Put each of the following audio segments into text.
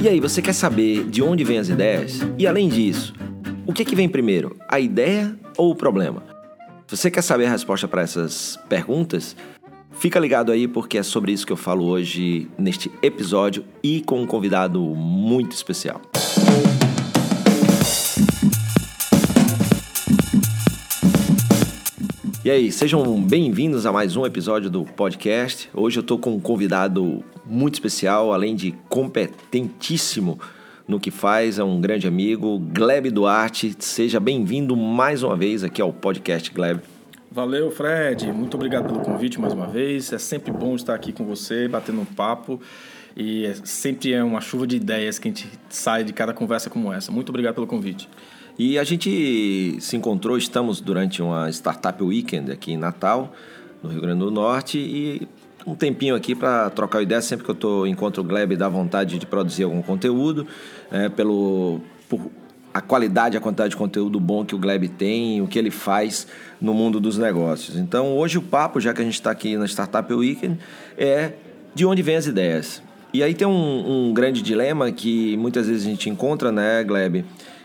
E aí, você quer saber de onde vêm as ideias? E além disso, o que, que vem primeiro, a ideia ou o problema? Se você quer saber a resposta para essas perguntas, fica ligado aí porque é sobre isso que eu falo hoje neste episódio e com um convidado muito especial. E aí, sejam bem-vindos a mais um episódio do podcast. Hoje eu estou com um convidado muito especial, além de competentíssimo no que faz, é um grande amigo, Gleb Duarte. Seja bem-vindo mais uma vez aqui ao podcast Gleb. Valeu, Fred. Muito obrigado pelo convite mais uma vez. É sempre bom estar aqui com você, batendo um papo. E é, sempre é uma chuva de ideias que a gente sai de cada conversa como essa. Muito obrigado pelo convite. E a gente se encontrou, estamos durante uma Startup Weekend aqui em Natal, no Rio Grande do Norte, e um tempinho aqui para trocar ideia. Sempre que eu tô, encontro o Gleb, dá vontade de produzir algum conteúdo, é, pelo, por a qualidade, a quantidade de conteúdo bom que o Gleb tem, o que ele faz no mundo dos negócios. Então, hoje o papo, já que a gente está aqui na Startup Weekend, é de onde vêm as ideias. E aí tem um, um grande dilema que muitas vezes a gente encontra, né, Gleb?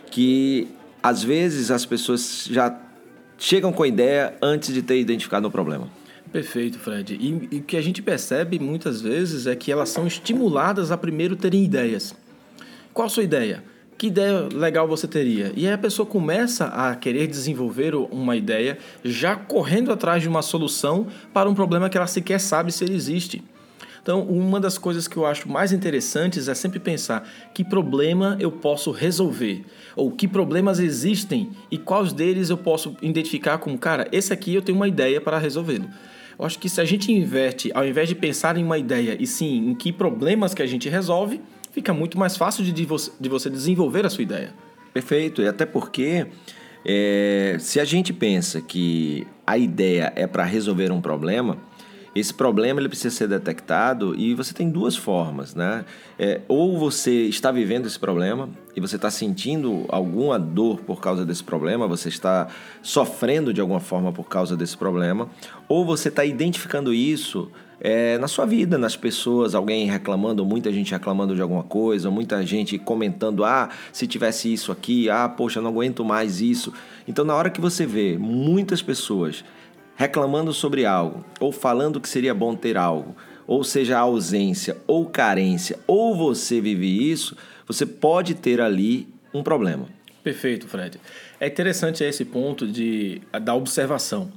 Que às vezes as pessoas já chegam com a ideia antes de ter identificado o problema. Perfeito, Fred. E, e o que a gente percebe muitas vezes é que elas são estimuladas a primeiro terem ideias. Qual a sua ideia? Que ideia legal você teria? E aí a pessoa começa a querer desenvolver uma ideia já correndo atrás de uma solução para um problema que ela sequer sabe se ele existe. Então, uma das coisas que eu acho mais interessantes é sempre pensar que problema eu posso resolver, ou que problemas existem e quais deles eu posso identificar como, cara, esse aqui eu tenho uma ideia para resolvê-lo. Eu acho que se a gente inverte, ao invés de pensar em uma ideia, e sim em que problemas que a gente resolve, fica muito mais fácil de, de você desenvolver a sua ideia. Perfeito, e até porque é, se a gente pensa que a ideia é para resolver um problema, esse problema ele precisa ser detectado e você tem duas formas, né? É, ou você está vivendo esse problema e você está sentindo alguma dor por causa desse problema, você está sofrendo de alguma forma por causa desse problema, ou você está identificando isso é, na sua vida, nas pessoas, alguém reclamando, muita gente reclamando de alguma coisa, muita gente comentando, ah, se tivesse isso aqui, ah, poxa, não aguento mais isso. Então, na hora que você vê muitas pessoas reclamando sobre algo, ou falando que seria bom ter algo, ou seja, ausência ou carência, ou você vive isso, você pode ter ali um problema. Perfeito, Fred. É interessante esse ponto de, da observação.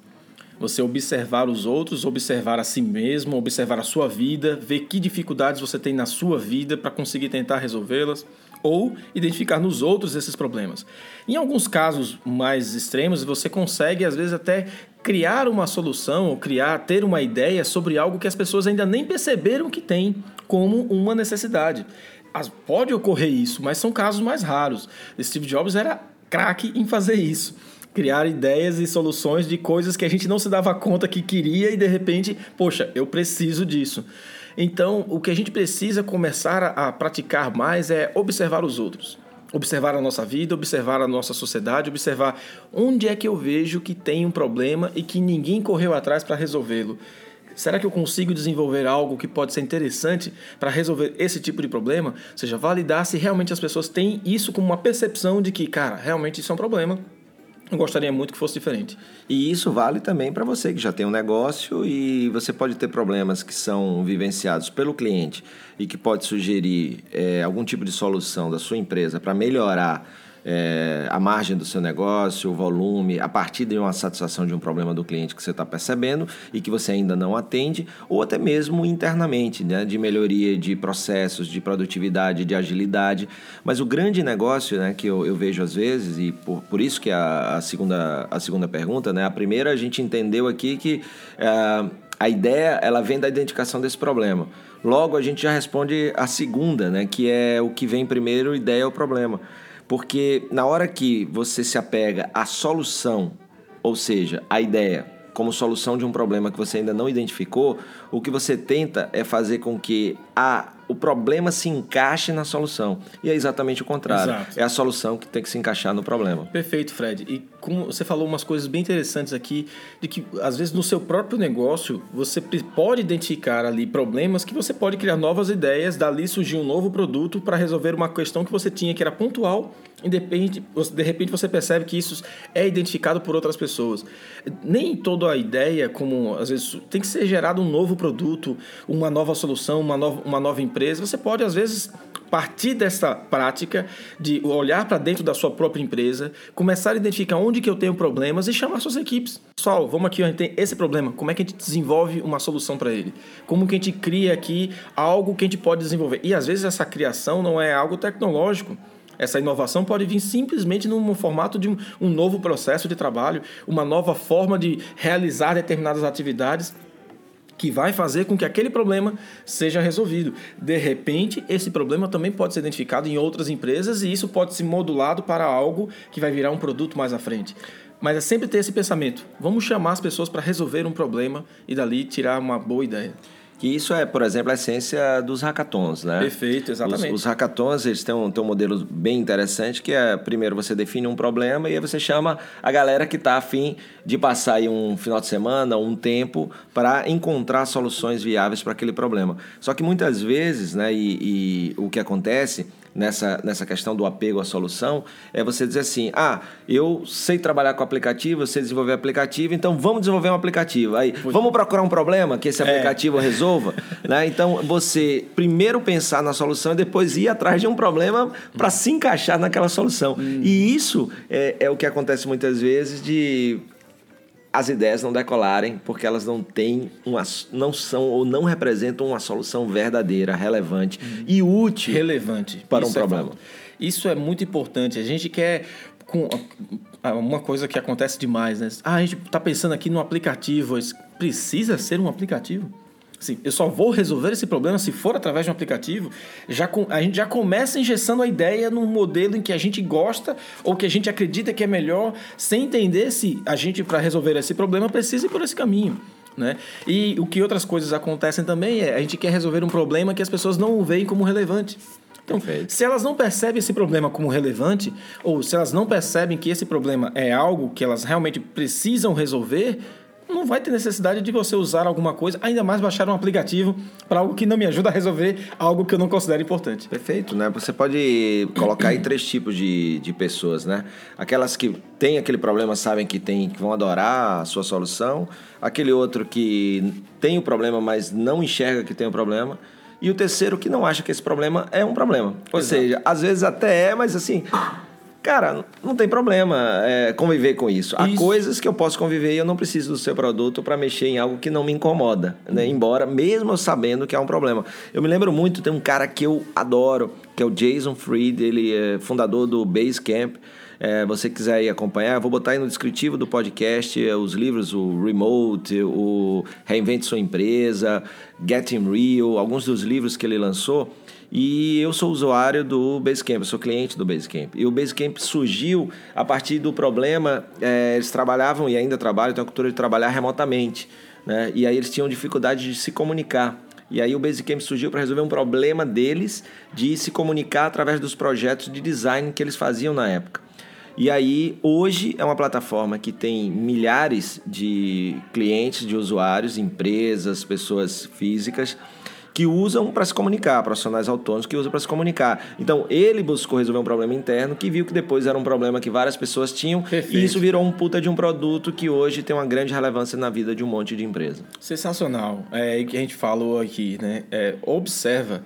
Você observar os outros, observar a si mesmo, observar a sua vida, ver que dificuldades você tem na sua vida para conseguir tentar resolvê-las ou identificar nos outros esses problemas. Em alguns casos mais extremos, você consegue às vezes até criar uma solução ou criar, ter uma ideia sobre algo que as pessoas ainda nem perceberam que tem como uma necessidade. Pode ocorrer isso, mas são casos mais raros. Steve Jobs era craque em fazer isso. Criar ideias e soluções de coisas que a gente não se dava conta que queria e de repente, poxa, eu preciso disso. Então, o que a gente precisa começar a praticar mais é observar os outros observar a nossa vida, observar a nossa sociedade, observar onde é que eu vejo que tem um problema e que ninguém correu atrás para resolvê-lo. Será que eu consigo desenvolver algo que pode ser interessante para resolver esse tipo de problema? Ou seja, validar se realmente as pessoas têm isso como uma percepção de que, cara, realmente isso é um problema eu gostaria muito que fosse diferente. E isso vale também para você que já tem um negócio e você pode ter problemas que são vivenciados pelo cliente e que pode sugerir é, algum tipo de solução da sua empresa para melhorar é, a margem do seu negócio, o volume, a partir de uma satisfação de um problema do cliente que você está percebendo e que você ainda não atende, ou até mesmo internamente, né, de melhoria de processos, de produtividade, de agilidade. Mas o grande negócio né, que eu, eu vejo às vezes, e por, por isso que a, a, segunda, a segunda pergunta, né, a primeira a gente entendeu aqui que uh, a ideia ela vem da identificação desse problema. Logo, a gente já responde a segunda, né, que é o que vem primeiro, ideia é o problema. Porque na hora que você se apega à solução, ou seja, à ideia, como solução de um problema que você ainda não identificou, o que você tenta é fazer com que a o problema se encaixe na solução. E é exatamente o contrário. Exato. É a solução que tem que se encaixar no problema. Perfeito, Fred. E como você falou umas coisas bem interessantes aqui, de que às vezes no seu próprio negócio você pode identificar ali problemas que você pode criar novas ideias, dali surgir um novo produto para resolver uma questão que você tinha que era pontual e de repente, você percebe que isso é identificado por outras pessoas. Nem toda a ideia, como às vezes tem que ser gerado um novo produto, uma nova solução, uma nova, uma nova empresa. Você pode, às vezes, partir dessa prática de olhar para dentro da sua própria empresa, começar a identificar onde que eu tenho problemas e chamar suas equipes. Pessoal, vamos aqui, a gente tem esse problema. Como é que a gente desenvolve uma solução para ele? Como que a gente cria aqui algo que a gente pode desenvolver? E às vezes essa criação não é algo tecnológico. Essa inovação pode vir simplesmente no formato de um, um novo processo de trabalho, uma nova forma de realizar determinadas atividades que vai fazer com que aquele problema seja resolvido. De repente, esse problema também pode ser identificado em outras empresas e isso pode ser modulado para algo que vai virar um produto mais à frente. Mas é sempre ter esse pensamento: vamos chamar as pessoas para resolver um problema e dali tirar uma boa ideia. Que isso é, por exemplo, a essência dos hackathons, né? Perfeito, exatamente. Os, os hackathons, eles têm um, têm um modelo bem interessante, que é, primeiro você define um problema e aí você chama a galera que está afim de passar aí um final de semana, um tempo, para encontrar soluções viáveis para aquele problema. Só que muitas vezes, né, e, e o que acontece nessa, nessa questão do apego à solução é você dizer assim: ah, eu sei trabalhar com aplicativo, eu sei desenvolver aplicativo, então vamos desenvolver um aplicativo. Aí, vamos procurar um problema que esse é. aplicativo é. resolva. né? Então, você primeiro pensar na solução e depois ir atrás de um problema para se encaixar naquela solução. Hum. E isso é, é o que acontece muitas vezes de as ideias não decolarem porque elas não têm uma, não são ou não representam uma solução verdadeira, relevante e útil relevante para Isso um é problema. Isso é muito importante. A gente quer com uma coisa que acontece demais, né? Ah, a gente está pensando aqui no aplicativo. Precisa ser um aplicativo? Assim, eu só vou resolver esse problema se for através de um aplicativo. Já com, a gente já começa engessando a ideia num modelo em que a gente gosta ou que a gente acredita que é melhor, sem entender se a gente, para resolver esse problema, precisa ir por esse caminho. Né? E o que outras coisas acontecem também é a gente quer resolver um problema que as pessoas não veem como relevante. Então, Perfeito. se elas não percebem esse problema como relevante, ou se elas não percebem que esse problema é algo que elas realmente precisam resolver, não vai ter necessidade de você usar alguma coisa, ainda mais baixar um aplicativo para algo que não me ajuda a resolver algo que eu não considero importante. Perfeito, né? Você pode colocar aí três tipos de, de pessoas, né? Aquelas que têm aquele problema, sabem que tem, que vão adorar a sua solução. Aquele outro que tem o problema, mas não enxerga que tem o problema. E o terceiro que não acha que esse problema é um problema. Ou Exato. seja, às vezes até é, mas assim, Cara, não tem problema é, conviver com isso. Há coisas que eu posso conviver e eu não preciso do seu produto para mexer em algo que não me incomoda, né? Uhum. Embora, mesmo sabendo que é um problema. Eu me lembro muito, tem um cara que eu adoro, que é o Jason Fried, ele é fundador do Basecamp. É, você quiser ir acompanhar, eu vou botar aí no descritivo do podcast é, os livros, o Remote, o Reinvente Sua Empresa, Getting Real, alguns dos livros que ele lançou. E eu sou usuário do Basecamp, sou cliente do Basecamp. E o Basecamp surgiu a partir do problema, é, eles trabalhavam e ainda trabalham, tem a cultura de trabalhar remotamente. Né? E aí eles tinham dificuldade de se comunicar. E aí o Basecamp surgiu para resolver um problema deles de se comunicar através dos projetos de design que eles faziam na época. E aí, hoje é uma plataforma que tem milhares de clientes, de usuários, empresas, pessoas físicas que usam para se comunicar, profissionais autônomos que usam para se comunicar. Então, ele buscou resolver um problema interno que viu que depois era um problema que várias pessoas tinham Perfeito. e isso virou um puta de um produto que hoje tem uma grande relevância na vida de um monte de empresa. Sensacional. É o que a gente falou aqui, né? É, observa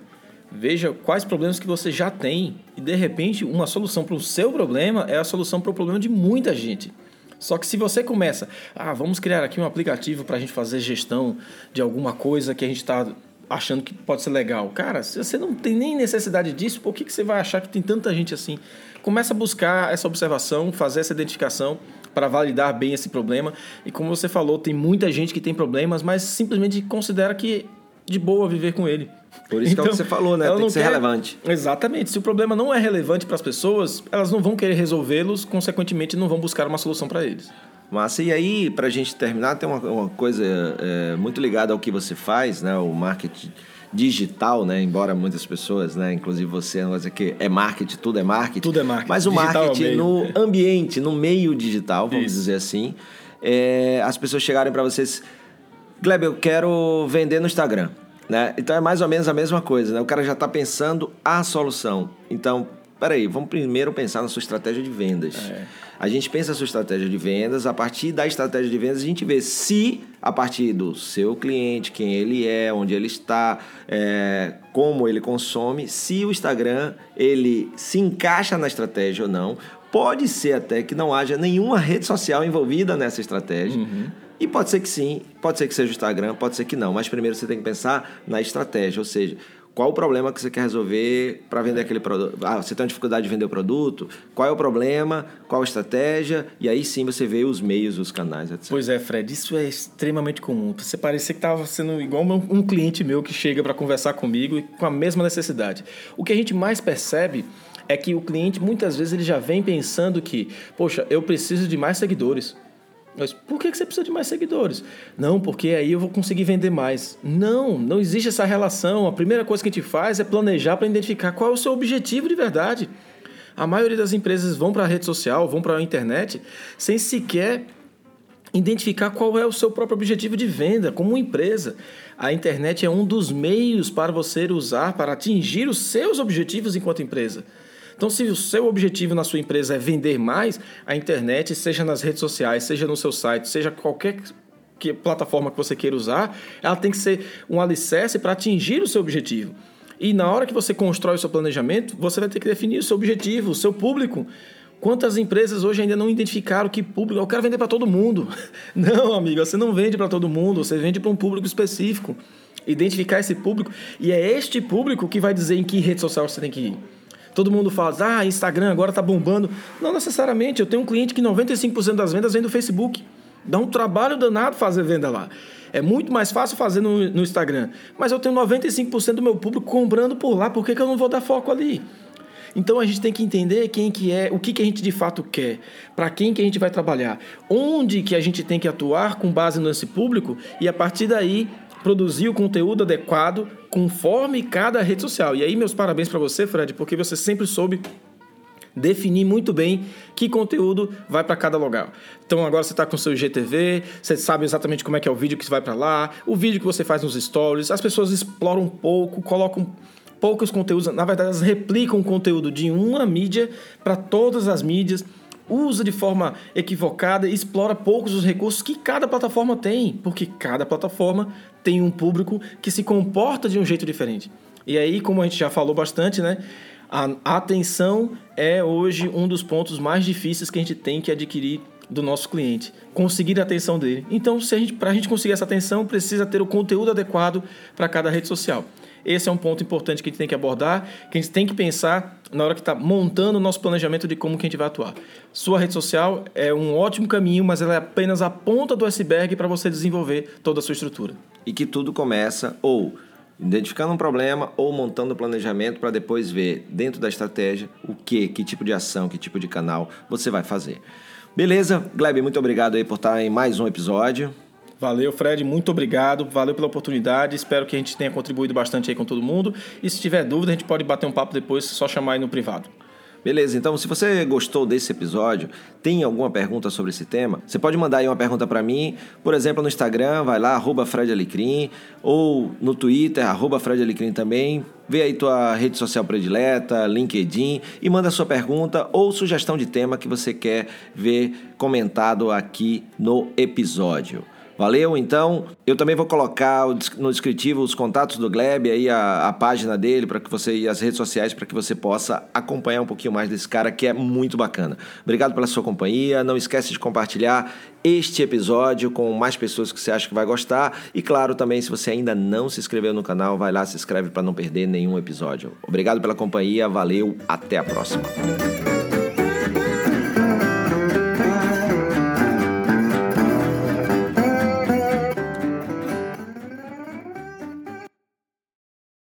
veja quais problemas que você já tem e de repente uma solução para o seu problema é a solução para o problema de muita gente. Só que se você começa, ah, vamos criar aqui um aplicativo para a gente fazer gestão de alguma coisa que a gente está achando que pode ser legal. Cara, se você não tem nem necessidade disso, por que, que você vai achar que tem tanta gente assim? Começa a buscar essa observação, fazer essa identificação para validar bem esse problema. E como você falou, tem muita gente que tem problemas, mas simplesmente considera que de boa viver com ele. Por isso então, que é o que então, você falou, né? Tem que ser quer... relevante. Exatamente. Se o problema não é relevante para as pessoas, elas não vão querer resolvê-los, consequentemente não vão buscar uma solução para eles. Massa. E aí, para a gente terminar, tem uma, uma coisa é, muito ligada ao que você faz, né? O marketing digital, né? Embora muitas pessoas, né? Inclusive você, não vai dizer que é marketing, tudo é marketing. Tudo é marketing. Mas o Digital marketing é no ambiente, no meio digital, vamos Isso. dizer assim, é, as pessoas chegarem para vocês, Gleb, eu quero vender no Instagram, né? Então é mais ou menos a mesma coisa, né? O cara já está pensando a solução. Então, peraí, vamos primeiro pensar na sua estratégia de vendas. É. A gente pensa a sua estratégia de vendas, a partir da estratégia de vendas a gente vê se, a partir do seu cliente, quem ele é, onde ele está, é, como ele consome, se o Instagram ele se encaixa na estratégia ou não. Pode ser até que não haja nenhuma rede social envolvida nessa estratégia. E pode ser que sim, pode ser que seja o Instagram, pode ser que não. Mas primeiro você tem que pensar na estratégia, ou seja, qual o problema que você quer resolver para vender aquele produto? Ah, você tem uma dificuldade de vender o produto? Qual é o problema? Qual a estratégia? E aí sim você vê os meios, os canais, etc. Pois é, Fred, isso é extremamente comum. Você parecia que estava sendo igual um um cliente meu que chega para conversar comigo e com a mesma necessidade. O que a gente mais percebe é que o cliente muitas vezes ele já vem pensando que, poxa, eu preciso de mais seguidores. Mas por que você precisa de mais seguidores? Não, porque aí eu vou conseguir vender mais. Não, não existe essa relação. A primeira coisa que a gente faz é planejar para identificar qual é o seu objetivo de verdade. A maioria das empresas vão para a rede social, vão para a internet, sem sequer identificar qual é o seu próprio objetivo de venda como empresa. A internet é um dos meios para você usar para atingir os seus objetivos enquanto empresa. Então, se o seu objetivo na sua empresa é vender mais, a internet, seja nas redes sociais, seja no seu site, seja qualquer que- plataforma que você queira usar, ela tem que ser um alicerce para atingir o seu objetivo. E na hora que você constrói o seu planejamento, você vai ter que definir o seu objetivo, o seu público. Quantas empresas hoje ainda não identificaram que público? Eu quero vender para todo mundo. Não, amigo, você não vende para todo mundo, você vende para um público específico. Identificar esse público e é este público que vai dizer em que rede social você tem que ir. Todo mundo fala, ah, Instagram agora tá bombando. Não necessariamente. Eu tenho um cliente que 95% das vendas vem do Facebook. Dá um trabalho danado fazer venda lá. É muito mais fácil fazer no, no Instagram. Mas eu tenho 95% do meu público comprando por lá. Por que, que eu não vou dar foco ali? Então a gente tem que entender quem que é, o que, que a gente de fato quer, para quem que a gente vai trabalhar, onde que a gente tem que atuar com base nesse público e a partir daí produzir o conteúdo adequado conforme cada rede social. E aí meus parabéns para você, Fred, porque você sempre soube definir muito bem que conteúdo vai para cada lugar. Então agora você está com o seu GTV, você sabe exatamente como é que é o vídeo que vai para lá, o vídeo que você faz nos stories, as pessoas exploram um pouco, colocam poucos conteúdos, na verdade elas replicam o conteúdo de uma mídia para todas as mídias, usa de forma equivocada e explora poucos os recursos que cada plataforma tem, porque cada plataforma tem um público que se comporta de um jeito diferente. E aí, como a gente já falou bastante, né? A atenção é hoje um dos pontos mais difíceis que a gente tem que adquirir do nosso cliente, conseguir a atenção dele. Então, para a gente conseguir essa atenção, precisa ter o conteúdo adequado para cada rede social. Esse é um ponto importante que a gente tem que abordar, que a gente tem que pensar na hora que está montando o nosso planejamento de como que a gente vai atuar. Sua rede social é um ótimo caminho, mas ela é apenas a ponta do iceberg para você desenvolver toda a sua estrutura. E que tudo começa ou identificando um problema ou montando o planejamento para depois ver dentro da estratégia o que, que tipo de ação, que tipo de canal você vai fazer. Beleza? Gleb, muito obrigado aí por estar em mais um episódio. Valeu, Fred, muito obrigado. Valeu pela oportunidade. Espero que a gente tenha contribuído bastante aí com todo mundo. E se tiver dúvida, a gente pode bater um papo depois, só chamar aí no privado. Beleza, então se você gostou desse episódio, tem alguma pergunta sobre esse tema, você pode mandar aí uma pergunta para mim, por exemplo, no Instagram, vai lá, arroba Fred Alecrim, ou no Twitter, arroba Fred Alecrim também, vê aí tua rede social predileta, LinkedIn, e manda sua pergunta ou sugestão de tema que você quer ver comentado aqui no episódio. Valeu? Então, eu também vou colocar no descritivo os contatos do Gleb, aí a, a página dele para que você e as redes sociais para que você possa acompanhar um pouquinho mais desse cara que é muito bacana. Obrigado pela sua companhia. Não esquece de compartilhar este episódio com mais pessoas que você acha que vai gostar e claro, também se você ainda não se inscreveu no canal, vai lá se inscreve para não perder nenhum episódio. Obrigado pela companhia. Valeu, até a próxima.